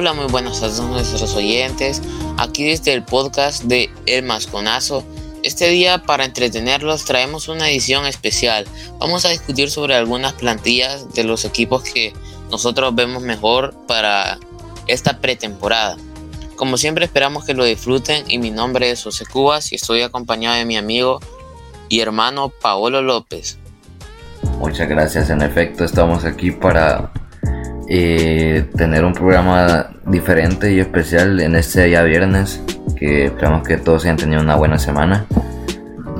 Hola, muy buenas a todos nuestros oyentes. Aquí desde el podcast de El Masconazo. Este día, para entretenerlos, traemos una edición especial. Vamos a discutir sobre algunas plantillas de los equipos que nosotros vemos mejor para esta pretemporada. Como siempre, esperamos que lo disfruten. Y mi nombre es José Cubas y estoy acompañado de mi amigo y hermano Paolo López. Muchas gracias. En efecto, estamos aquí para eh, tener un programa diferente y especial en este día viernes. Que esperamos que todos hayan tenido una buena semana.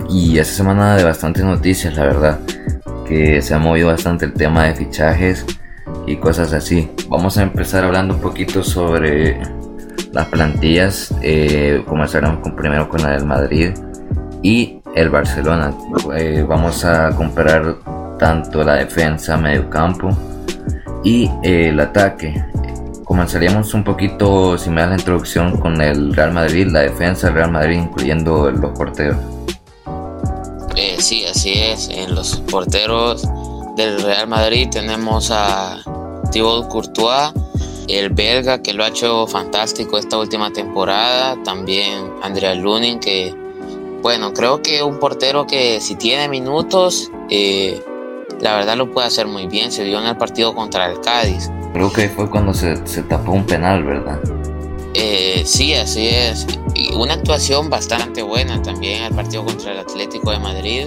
Y esta semana de bastantes noticias, la verdad. Que se ha movido bastante el tema de fichajes y cosas así. Vamos a empezar hablando un poquito sobre las plantillas. Eh, comenzaremos con, primero con la del Madrid y el Barcelona. Eh, vamos a comparar tanto la defensa, medio campo y eh, el ataque. Comenzaríamos un poquito, si me das la introducción, con el Real Madrid, la defensa del Real Madrid, incluyendo los porteros. Eh, sí, así es. En los porteros del Real Madrid tenemos a Thibaut Courtois, el belga que lo ha hecho fantástico esta última temporada. También Andrea Lunin, que, bueno, creo que un portero que si tiene minutos, eh, la verdad lo puede hacer muy bien. Se vio en el partido contra el Cádiz. Creo que fue cuando se, tapó un penal, ¿verdad? Eh, sí, así es. Y una actuación bastante buena también el partido contra el Atlético de Madrid.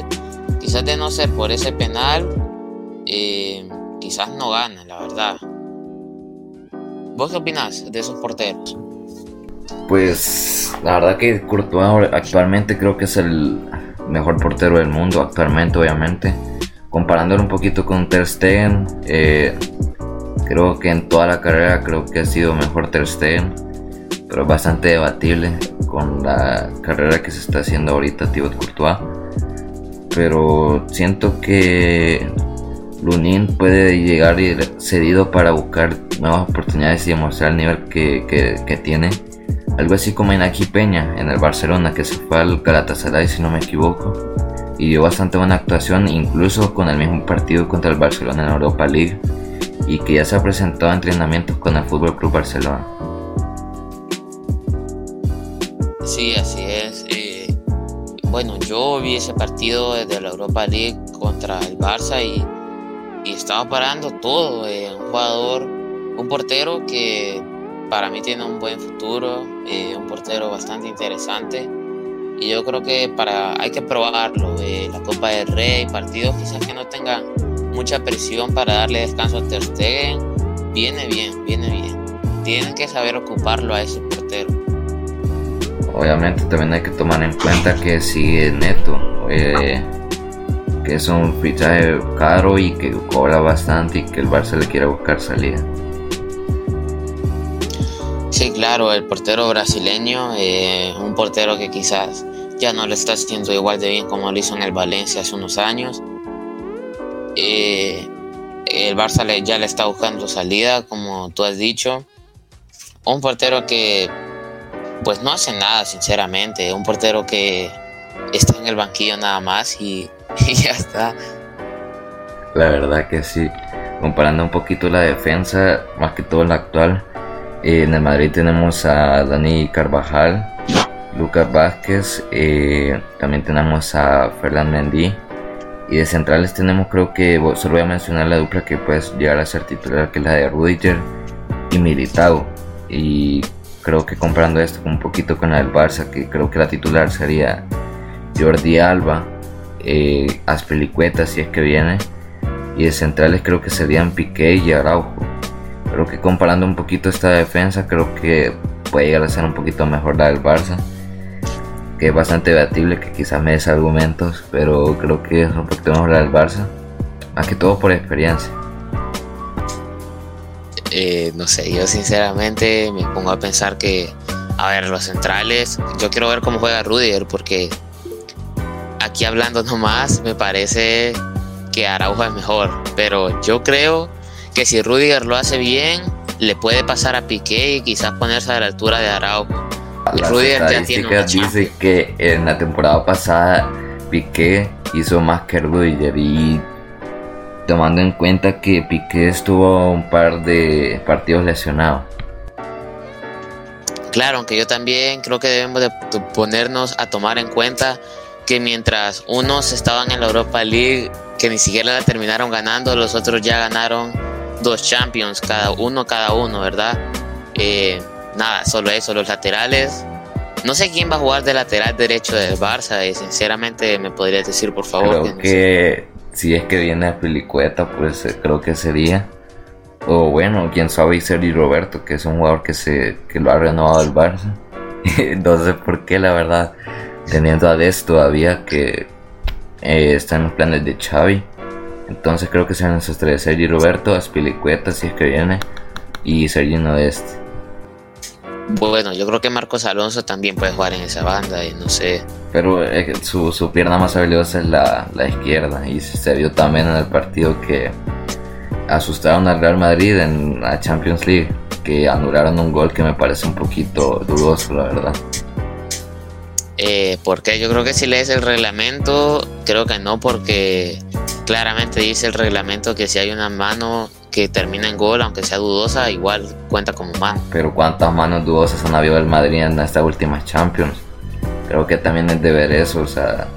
Quizás de no ser por ese penal, eh, quizás no gana, la verdad. ¿Vos qué opinás de esos porteros? Pues la verdad que Courtois actualmente creo que es el mejor portero del mundo, actualmente obviamente comparándolo un poquito con Ter Stegen, eh, creo que en toda la carrera creo que ha sido mejor Ter Stegen, pero bastante debatible con la carrera que se está haciendo ahorita Thibaut Courtois. Pero siento que Lunin puede llegar cedido para buscar nuevas oportunidades y demostrar el nivel que, que, tiene. Algo así como Inaki Peña en el Barcelona, que se fue al Galatasaray si no me equivoco y dio bastante buena actuación incluso con el mismo partido contra el Barcelona en Europa League y que ya se ha presentado a entrenamientos con el Fútbol Club Barcelona. Sí, así es. Eh, bueno, yo vi ese partido de la Europa League contra el Barça y, estaba parando todo. Eh, un jugador, un portero que para mí tiene un buen futuro, eh, un portero bastante interesante y yo creo que para hay que probarlo. Eh, la Copa del Rey, partidos quizás que no tengan mucha presión para darle descanso a Ter Stegen, viene bien, viene bien. Tienen que saber ocuparlo a ese portero. Obviamente también hay que tomar en cuenta que sigue Neto, eh, que es un fichaje caro y que cobra bastante y que el Barça le quiere buscar salida. Sí, claro, el portero brasileño, eh, un portero que quizás ya no le está haciendo igual de bien como lo hizo en el Valencia hace unos años. Eh, el Barça ya le está buscando salida, como tú has dicho. Un portero que pues no hace nada, sinceramente. Un portero que está en el banquillo nada más y, ya está. La verdad que sí. Comparando un poquito la defensa, más que todo la actual, en el Madrid tenemos a Dani Carvajal, Lucas Vázquez, eh, también tenemos a Fernand Mendy. Y de centrales tenemos, creo que solo voy a mencionar la dupla que puede llegar a ser titular, que es la de Rudiger y Militao. Y creo que comprando esto un poquito con la del Barça, que creo que la titular sería Jordi Alba, eh, Aspelicueta si es que viene. Y de centrales creo que serían Piqué y Araujo. Creo que comparando un poquito esta defensa, creo que puede llegar a ser un poquito mejor la del Barça que es bastante debatible, que quizás me des argumentos, pero creo que es un poquito mejor del Barça, más que todo por experiencia. Eh, no sé, yo sinceramente me pongo a pensar que, a ver, los centrales, yo quiero ver cómo juega Rudiger, porque aquí hablando nomás me parece que Araujo es mejor, pero yo creo que si Rudiger lo hace bien, le puede pasar a Piqué y quizás ponerse a la altura de Araujo. Las estadísticas dice que en la temporada pasada Piqué hizo más que Rudiger y tomando en cuenta que Piqué estuvo un par de partidos lesionados. claro, aunque yo también creo que debemos de ponernos a tomar en cuenta que mientras unos estaban en la Europa League, que ni siquiera la terminaron ganando, los otros ya ganaron dos Champions, cada uno, cada uno, ¿verdad? Eh, nada, solo eso, los laterales. No sé quién va a jugar de lateral derecho del Barça y sinceramente me podrías decir por favor. Creo que, si es que viene a Pelicueta, pues eh, creo que sería. O bueno, quién sabe, y Roberto, que es un jugador que, se, que lo ha renovado el Barça. no sé por qué, la verdad teniendo a Des todavía que eh, está en los planes de Xavi. Entonces creo que sean esos tres, Sergi Roberto, Aspilicueta si es que viene, y Sergio Dest. Bueno, yo creo que Marcos Alonso también puede jugar en esa banda y no sé. Pero eh, su, su, pierna más habilidosa es la, la, izquierda y se vio también en el partido que asustaron al Real Madrid en la Champions League, que anularon un gol que me parece un poquito dudoso, la verdad. Eh, porque yo creo que si lees el reglamento, creo que no, porque claramente dice el reglamento que si hay una mano que termina en gol, aunque sea dudosa, igual cuenta como mano. Pero ¿cuántas manos dudosas han habido el Madrid en estas últimas Champions? Creo que también es de ver eso, o sea,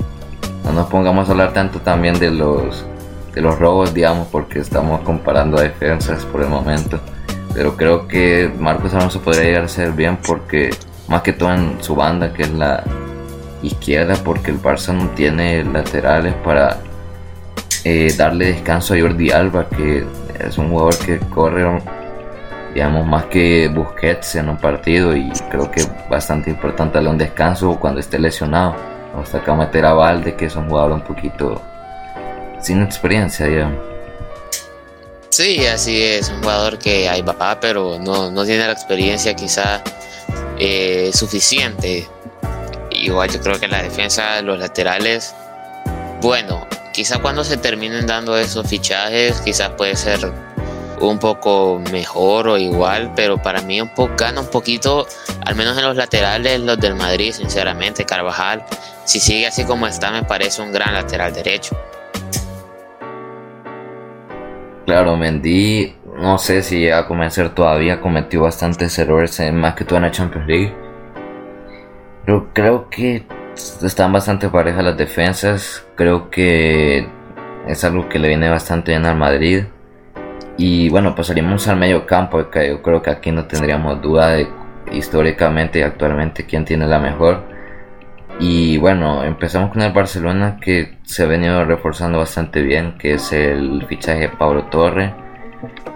no nos pongamos a hablar tanto también de los de los robos, digamos, porque estamos comparando defensas por el momento. Pero creo que Marcos Alonso podría llegar a ser bien porque más que todo en su banda, que es la, izquierda porque el Barça no tiene laterales para eh, darle descanso a Jordi Alba, que es un jugador que corre, digamos, más que Busquets en un partido y creo que bastante importante darle un descanso cuando esté lesionado. Hasta acá meter a Valde, que es un jugador un poquito sin experiencia, digamos. Sí, así es, un jugador que ahí va, pero no, no tiene la experiencia quizá eh, suficiente igual yo creo que la defensa, los laterales, bueno, quizá cuando se terminen dando esos fichajes, quizás puede ser un poco mejor o igual, pero para mí un poco gana un poquito, al menos en los laterales, los del Madrid, sinceramente, Carvajal, si sigue así como está, me parece un gran lateral derecho. Claro, Mendy, no sé si a convencer todavía, cometió bastantes errores, más que todo en la Champions League pero creo que están bastante parejas las defensas. Creo que es algo que le viene bastante bien al Madrid. Y bueno, pasaríamos al medio campo, que yo creo que aquí no tendríamos duda de históricamente y actualmente quién tiene la mejor. Y bueno, empezamos con el Barcelona que se ha venido reforzando bastante bien, que es el fichaje de Pablo Torre.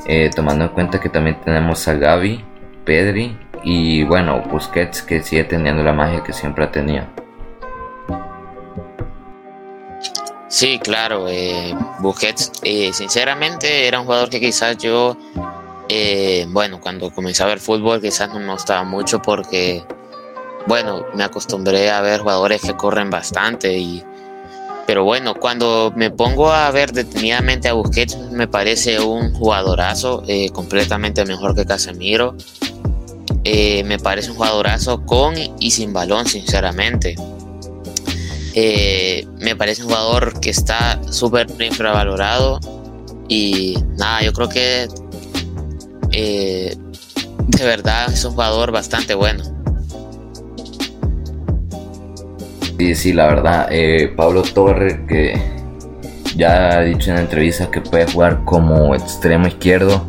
Eh, tomando en cuenta que también tenemos a Gaby, Pedri y bueno, Busquets que sigue teniendo la magia que siempre ha. Sí, claro, eh, Busquets eh, sinceramente era un jugador que quizás yo, eh, bueno, cuando comencé a ver fútbol quizás no me gustaba mucho porque, bueno, me acostumbré a ver jugadores que corren bastante y... Pero bueno, cuando me pongo a ver detenidamente a Busquets me parece un jugadorazo completamente mejor que Casemiro. Eh, me parece un jugadorazo con y sin balón, sinceramente. Eh, me parece un jugador que está súper infravalorado. Y nada, yo creo que eh, de verdad es un jugador bastante bueno. Sí, sí, la verdad. Pablo Torre, que ya ha dicho en entrevistas que puede jugar como extremo izquierdo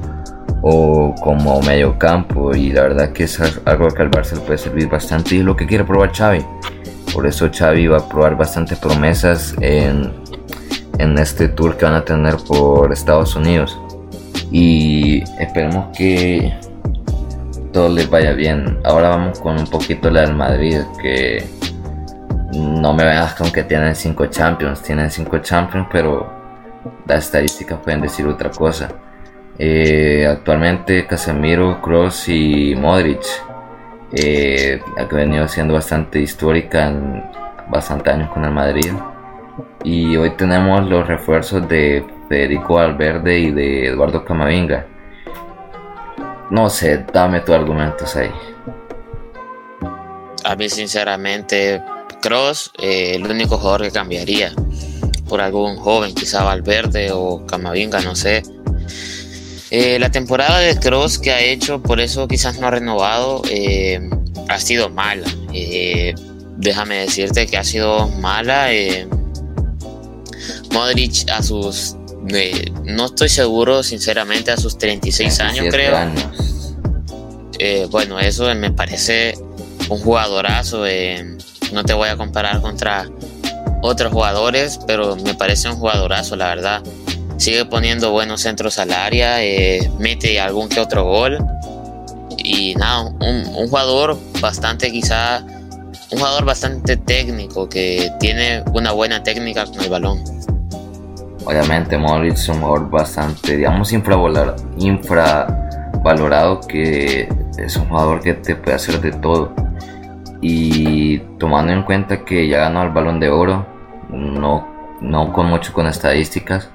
o como medio campo y la verdad que es algo que al Barça puede servir bastante y es lo que quiere probar Xavi por eso Xavi va a probar bastantes promesas en, en este tour que van a tener por Estados Unidos. Y esperemos que todo les vaya bien. Ahora vamos con un poquito la del Madrid que no me veas con que tienen 5 Champions. Tienen 5 Champions pero las estadísticas pueden decir otra cosa. Eh, actualmente Casemiro, Cross y Modric, eh, que ha venido siendo bastante histórica en bastante años con el Madrid. Y hoy tenemos los refuerzos de Federico Valverde y de Eduardo Camavinga. No sé, dame tus argumentos ahí. A mí sinceramente, Cross, eh, el único jugador que cambiaría por algún joven, quizá Valverde o Camavinga, no sé eh, la temporada de Cross que ha hecho, por eso quizás no ha renovado. Eh, ha sido mala. Eh, déjame decirte que ha sido mala. Eh, Modric a sus, no estoy seguro sinceramente, a sus 36 años creo. bueno, eso me parece un jugadorazo. no te voy a comparar contra otros jugadores, pero me parece un jugadorazo, la verdad. Sigue poniendo buenos centros al área, mete algún que otro gol y nada, un, jugador bastante quizá, un jugador bastante técnico que tiene una buena técnica con el balón. Obviamente Modric es un jugador bastante, digamos, infravalorado, infravalorado que es un jugador que te puede hacer de todo. Y tomando en cuenta que ya ganó el balón de oro, no, no con mucho con estadísticas,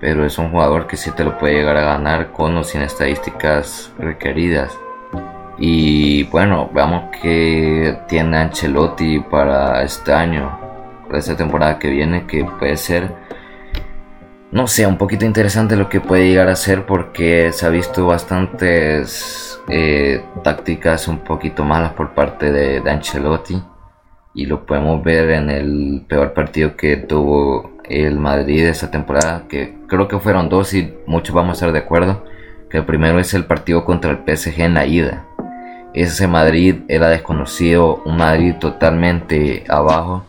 pero es un jugador que sí te lo puede llegar a ganar con o sin estadísticas requeridas. Y bueno, veamos que tiene Ancelotti para este año, para esta temporada que viene, que puede ser, no sé, un poquito interesante lo que puede llegar a ser porque se ha visto bastantes eh, tácticas un poquito malas por parte de, de Ancelotti y lo podemos ver en el peor partido que tuvo el Madrid esta temporada, que creo que fueron dos y muchos vamos a estar de acuerdo, que el primero es el partido contra el PSG en la ida ese Madrid era desconocido, un Madrid totalmente abajo,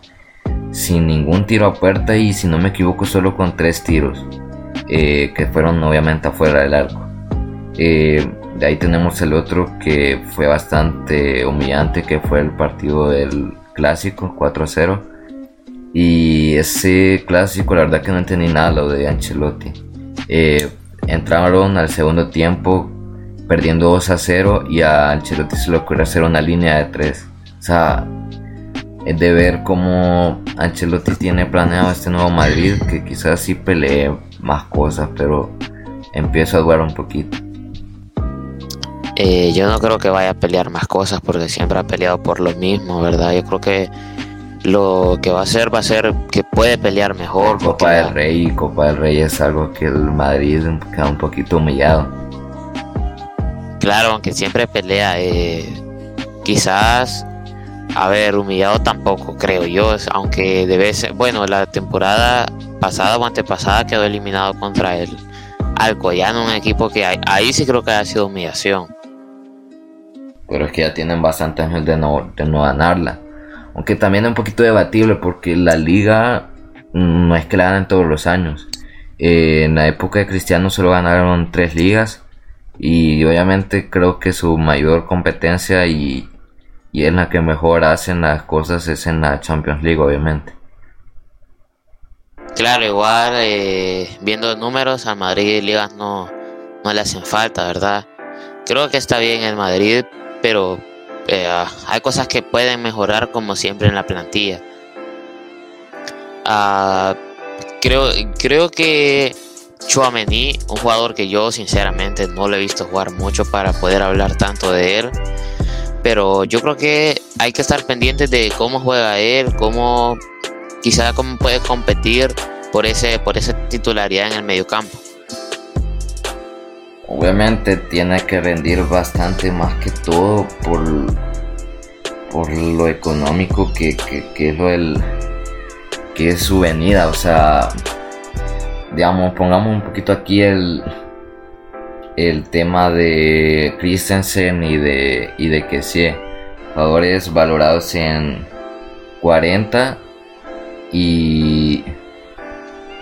sin ningún tiro a puerta y si no me equivoco solo con tres tiros, eh, que fueron obviamente afuera del arco. Eh, de ahí tenemos el otro que fue bastante humillante, que fue el partido del clásico 4-0. Y ese clásico, la verdad que no entendí nada lo de Ancelotti. Eh, entraron al segundo tiempo perdiendo 2 a 0 y a Ancelotti se le ocurre hacer una línea de 3. O sea, es de ver cómo Ancelotti tiene planeado este nuevo Madrid, que quizás sí pelee más cosas, pero empiezo a dudar un poquito. Eh, yo no creo que vaya a pelear más cosas porque siempre ha peleado por lo mismo, ¿verdad? Yo creo que lo que va a hacer va a ser que puede pelear mejor. Copa del Rey, Copa del Rey es algo que el Madrid queda un poquito humillado. Claro, aunque siempre pelea, eh, quizás, a ver, humillado tampoco, creo yo, aunque debe ser, bueno, la temporada pasada o antepasada quedó eliminado contra el Alcoyano, un equipo que ahí, sí creo que ha sido humillación. Pero es que ya tienen bastantes años de no, de no ganarla. Aunque también es un poquito debatible porque la liga no es que la ganen todos los años. Eh, en la época de Cristiano solo ganaron tres ligas y obviamente creo que su mayor competencia y, y en la que mejor hacen las cosas es en la Champions League, obviamente. Claro, igual eh, viendo números a Madrid ligas no, no le hacen falta, ¿verdad? Creo que está bien el Madrid, pero eh, hay cosas que pueden mejorar como siempre en la plantilla. Ah, creo, creo que Chouameni, un jugador que yo sinceramente no lo he visto jugar mucho para poder hablar tanto de él. Pero yo creo que hay que estar pendientes de cómo juega él, cómo quizá cómo puede competir por ese por esa titularidad en el mediocampo. Obviamente tiene que rendir bastante más que todo por, por lo económico que, que, es lo del, que es su venida. O sea, digamos, pongamos un poquito aquí el, el tema de Christensen y de, y de. Jugadores valorados en 40 y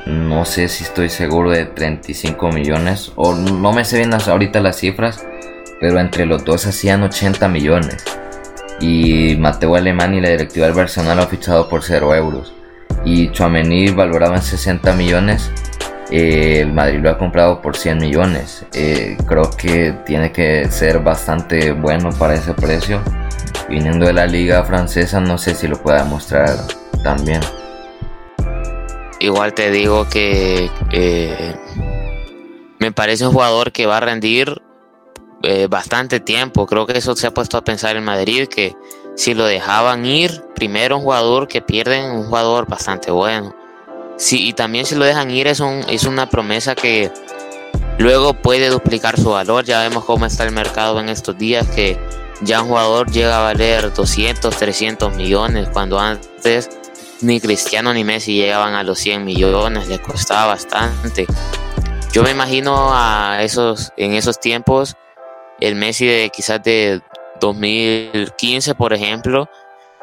no sé si estoy seguro de 35 millones o no me sé bien ahorita las cifras, pero entre los dos hacían 80 millones. Y Mateo Alemán y la directiva del Barcelona lo ha fichado por 0 euros. Y Chouameni valorado en 60 millones eh, el Madrid lo ha comprado por 100 millones. Eh, creo que tiene que ser bastante bueno para ese precio. Viniendo de la liga francesa, no sé si lo pueda demostrar también. Igual te digo que eh, me parece un jugador que va a rendir bastante tiempo. Creo que eso se ha puesto a pensar en Madrid, que si lo dejaban ir, primero un jugador que pierden, un jugador bastante bueno. Sí, y también si lo dejan ir es, un, es una promesa que luego puede duplicar su valor. Ya vemos cómo está el mercado en estos días, que ya un jugador llega a valer 200, 300 millones, cuando antes ni Cristiano ni Messi llegaban a los 100 millones, le costaba bastante. Yo me imagino a esos, en esos tiempos, el Messi de quizás de 2015, por ejemplo,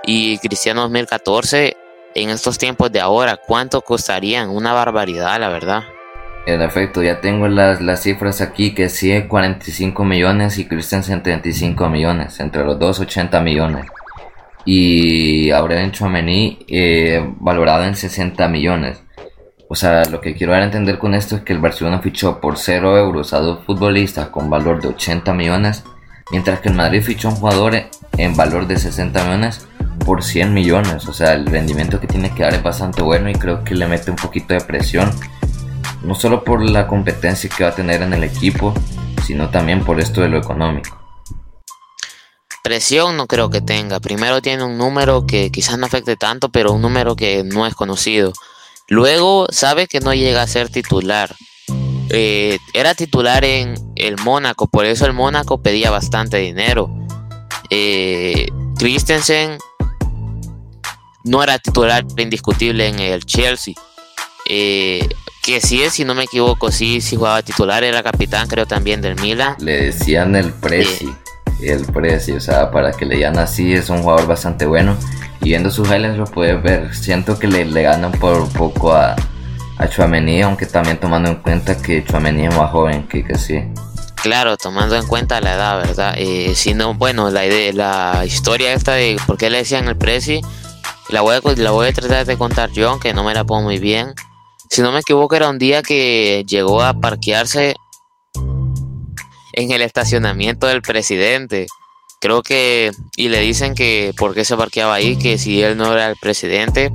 y Cristiano 2014, en estos tiempos de ahora, ¿cuánto costarían? Una barbaridad, la verdad. En efecto, ya tengo las, las cifras aquí, que sí, 45 millones y Cristian 75 millones, entre los dos 80 millones. Y Aurelien Chouameni eh, valorado en 60 millones. O sea, lo que quiero dar a entender con esto es que el Barcelona fichó por 0 euros a dos futbolistas con valor de 80 millones, mientras que el Madrid fichó a un jugador en valor de 60 millones por 100 millones. O sea, el rendimiento que tiene que dar es bastante bueno y creo que le mete un poquito de presión no solo por la competencia que va a tener en el equipo, sino también por esto de lo económico. Presión no creo que tenga. Primero tiene un número que quizás no afecte tanto, pero un número que no es conocido. Luego sabe que no llega a ser titular. Eh, era titular en el Mónaco, por eso el Mónaco pedía bastante dinero. Eh, Christensen no era titular indiscutible en el Chelsea. Eh, que sí es, si no me equivoco, sí, sí jugaba titular, era capitán creo también del Milan. Le decían el Prezi, el Prezi, o sea, para que le digan así, es un jugador bastante bueno. Y viendo sus highlights lo puedes ver, siento que le, le ganan por poco a, a Chuamení, aunque también tomando en cuenta que Chuamení es más joven que que sí. Claro, tomando en cuenta la edad, ¿verdad? Eh, si no, bueno, la, idea, la historia esta de por qué le decían el Prezi, la voy, a, la voy a tratar de contar yo, aunque no me la pongo muy bien. Si no me equivoco, era un día que llegó a parquearse en el estacionamiento del presidente. Creo que, y le dicen que por qué se parqueaba ahí, que si él no era el presidente.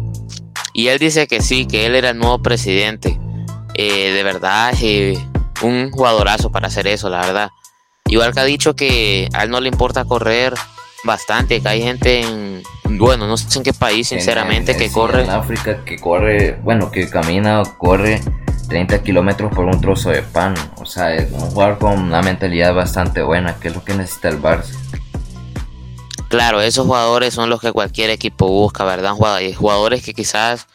Y él dice que sí, que él era el nuevo presidente. Eh, de verdad, eh, un jugadorazo para hacer eso, la verdad. Igual que ha dicho que a él no le importa correr bastante, que hay gente en, bueno, no sé en qué país, sinceramente, que corre. En África que corre, bueno, que camina corre 30 kilómetros por un trozo de pan. O sea, es un jugador con una mentalidad bastante buena, que es lo que necesita el Barça. Claro, esos jugadores son los que cualquier equipo busca, ¿verdad? Jugadores que quizás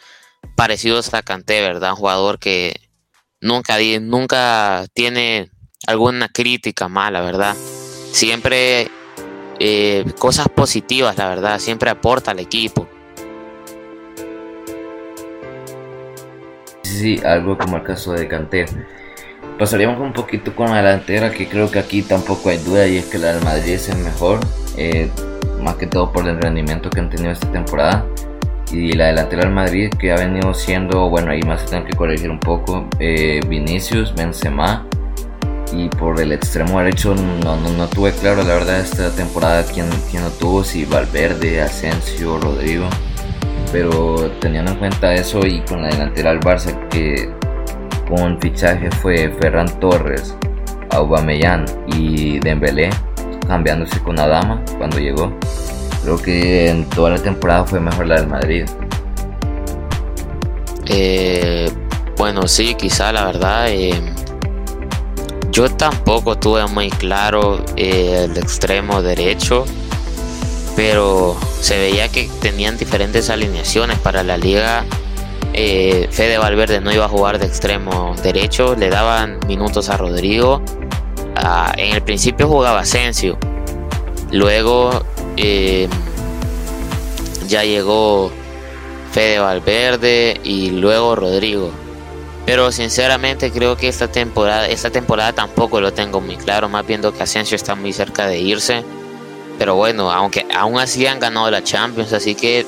parecidos a Kanté, ¿verdad? Un jugador que nunca, nunca tiene alguna crítica mala, ¿verdad? Siempre eh, cosas positivas, la verdad, siempre aporta al equipo. Sí, algo como el caso de Canter. Pasaríamos un poquito con la delantera, que creo que aquí tampoco hay duda, y es que la del Madrid es el mejor, eh, más que todo por el rendimiento que han tenido esta temporada. Y la delantera del Madrid, que ha venido siendo, bueno, ahí más se tengo que corregir un poco, eh, Vinicius, Benzema, y por el extremo derecho no, no, tuve claro la verdad esta temporada quién, quién lo tuvo, si Valverde, Asensio, Rodrigo, pero teniendo en cuenta eso y con la delantera del Barça que con fichaje fue Ferran Torres, Aubameyang y Dembélé, cambiándose con Adama cuando llegó. Creo que en toda la temporada fue mejor la del Madrid. Eh, bueno, sí, quizá la verdad. Eh, yo tampoco tuve muy claro eh, el extremo derecho, pero se veía que tenían diferentes alineaciones para la liga. Eh, Fede Valverde no iba a jugar de extremo derecho, le daban minutos a Rodrigo. Ah, en el principio jugaba Asensio, luego eh, ya llegó Fede Valverde y luego Rodrigo. Pero sinceramente creo que esta temporada, esta temporada tampoco lo tengo muy claro, más viendo que Asensio está muy cerca de irse. Pero bueno, aunque aún así han ganado la Champions, así que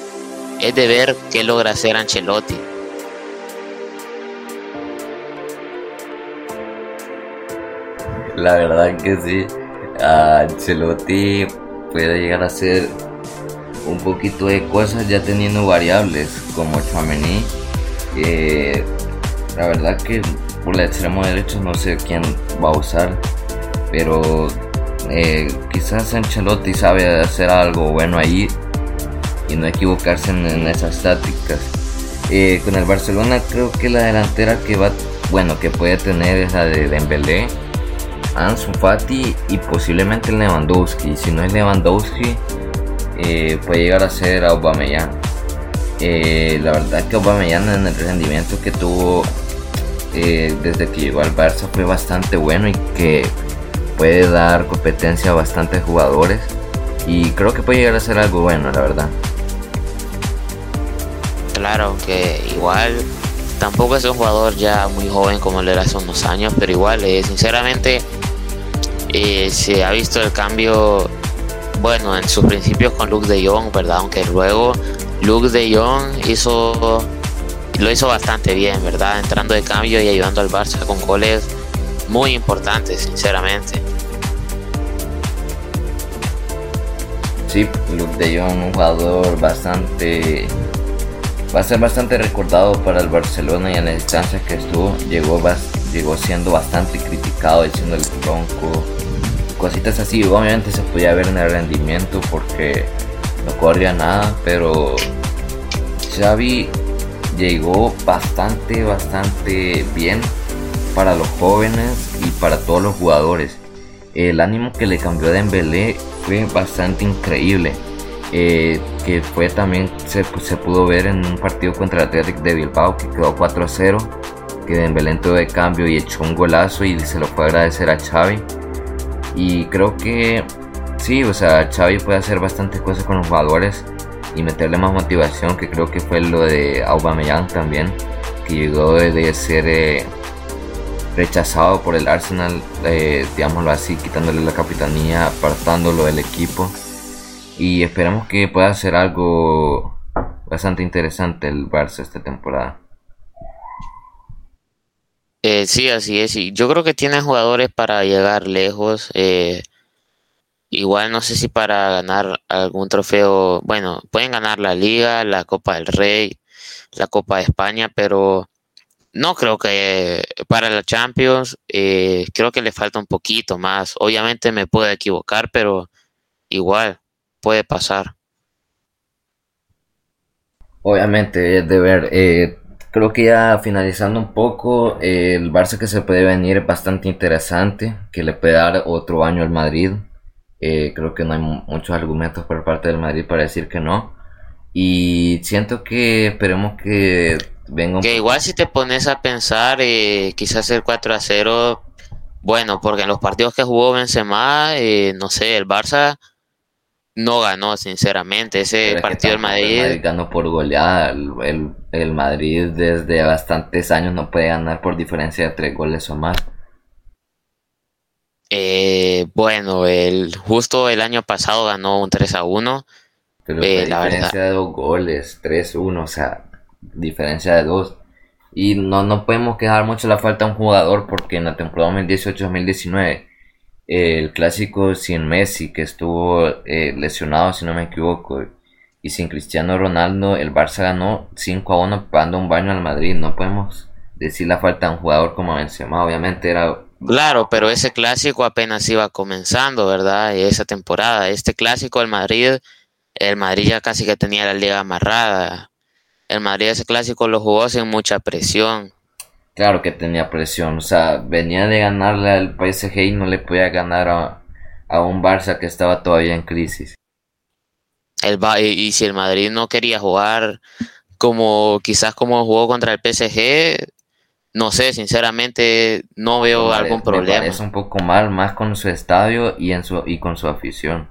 es de ver qué logra hacer Ancelotti. La verdad que sí, Ancelotti puede llegar a hacer un poquito de cosas ya teniendo variables como Chouameni. Eh, la verdad que por el extremo derecho no sé quién va a usar, pero eh, quizás Ancelotti sabe hacer algo bueno ahí y no equivocarse en, esas tácticas. Eh, con el Barcelona creo que la delantera que va, bueno, que puede tener es la de Dembélé, Ansu Fati y posiblemente el Lewandowski. Si no es Lewandowski, eh, puede llegar a ser Aubameyang. Eh, la verdad que Aubameyang en el rendimiento que tuvo eh, desde que llegó al Barça fue bastante bueno y que puede dar competencia a bastantes jugadores y creo que puede llegar a ser algo bueno, la verdad. Claro, que igual tampoco es un jugador ya muy joven como le era hace unos años, pero igual, eh, sinceramente, eh, se ha visto el cambio, bueno, en sus principios con Luke de Jong, ¿verdad? Aunque luego Luke de Jong hizo, lo hizo bastante bien, ¿verdad? Entrando de cambio y ayudando al Barça con goles muy importantes, sinceramente. Sí, Luke de Jong, un jugador bastante va a ser bastante recordado para el Barcelona y en las instancias que estuvo llegó, llegó siendo bastante criticado diciendo el bronco cositas así obviamente se podía ver en el rendimiento porque no corría nada pero Xavi llegó bastante bastante bien para los jóvenes y para todos los jugadores. El ánimo que le cambió de Dembélé fue bastante increíble eh, que fue también se, se, pudo ver en un partido contra el Athletic de Bilbao que quedó 4 a 0 que Dembélé entró de cambio y echó un golazo y se lo fue a agradecer a Xavi. Y creo que sí, o sea, Xavi puede hacer bastantes cosas con los jugadores y meterle más motivación que creo que fue lo de Aubameyang también que llegó de ser eh, rechazado por el Arsenal eh, digámoslo así quitándole la capitanía apartándolo del equipo y esperamos que pueda hacer algo bastante interesante el Barça esta temporada. Eh, sí, así es. Y yo creo que tiene jugadores para llegar lejos. Eh, igual no sé si para ganar algún trofeo. Bueno, pueden ganar la Liga, la Copa del Rey, la Copa de España, pero no creo que para la Champions. Eh, creo que le falta un poquito más. Obviamente me puedo equivocar, pero igual puede pasar. Obviamente, de ver. Eh, creo que ya finalizando un poco, eh, el Barça que se puede venir es bastante interesante, que le puede dar otro año al Madrid. Creo que no hay muchos argumentos por parte del Madrid para decir que no. Y siento que esperemos que venga Que igual si te pones a pensar, quizás el 4 a 0, bueno, porque en los partidos que jugó Benzema, no sé, el Barça no ganó, sinceramente. Ese partido del Madrid... Madrid ganó por goleada. El, Madrid desde bastantes años no puede ganar por diferencia de tres goles o más. Eh, bueno, el, justo el año pasado ganó un 3 a 1. Pero eh, la diferencia de dos goles, 3-1, o sea, diferencia de dos. Y no, no podemos quejar mucho la falta de un jugador porque en la temporada 2018-2019 el clásico sin Messi, que estuvo eh, lesionado, si no me equivoco, y sin Cristiano Ronaldo, el Barça ganó 5 a 1 pagando un baño al Madrid. No podemos decir la falta de un jugador como Benzema, obviamente era... Claro, pero ese clásico apenas iba comenzando, ¿verdad? Esa temporada, este clásico del Madrid, el Madrid ya casi que tenía la liga amarrada. El Madrid ese clásico lo jugó sin mucha presión. Claro que tenía presión, o sea, venía de ganarle al PSG y no le podía ganar a, un Barça que estaba todavía en crisis. El, y, si el Madrid no quería jugar como quizás como jugó contra el PSG, no sé, sinceramente no veo algún problema. Es un poco mal, más con su estadio y, en su, y con su afición.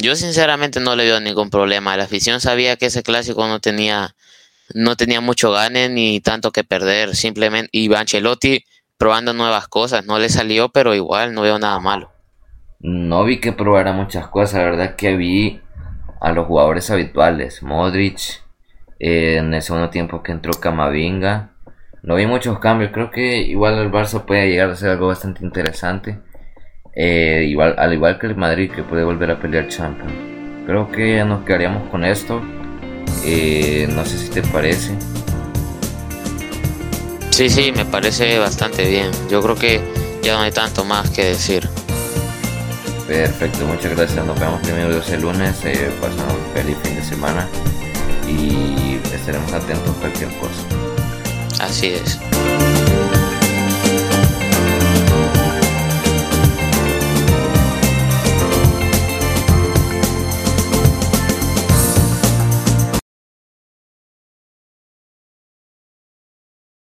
Yo sinceramente no le veo ningún problema. La afición sabía que ese clásico no tenía no tenía mucho gane ni tanto que perder. Simplemente, y Ancelotti probando nuevas cosas, no le salió, pero igual no veo nada malo. No vi que probara muchas cosas, la verdad que vi a los jugadores habituales, Modric, eh, en el segundo tiempo que entró Camavinga. No vi muchos cambios, creo que igual el Barça puede llegar a ser algo bastante interesante. Eh, igual, al igual que el Madrid que puede volver a pelear Champions. Creo que ya nos quedaríamos con esto. Eh, no sé si te parece. Sí, sí, me parece bastante bien. Yo creo que ya no hay tanto más que decir. Perfecto, muchas gracias. Nos vemos primero el lunes. Eh, pasamos un feliz fin de semana y estaremos atentos a cualquier cosa. Así es.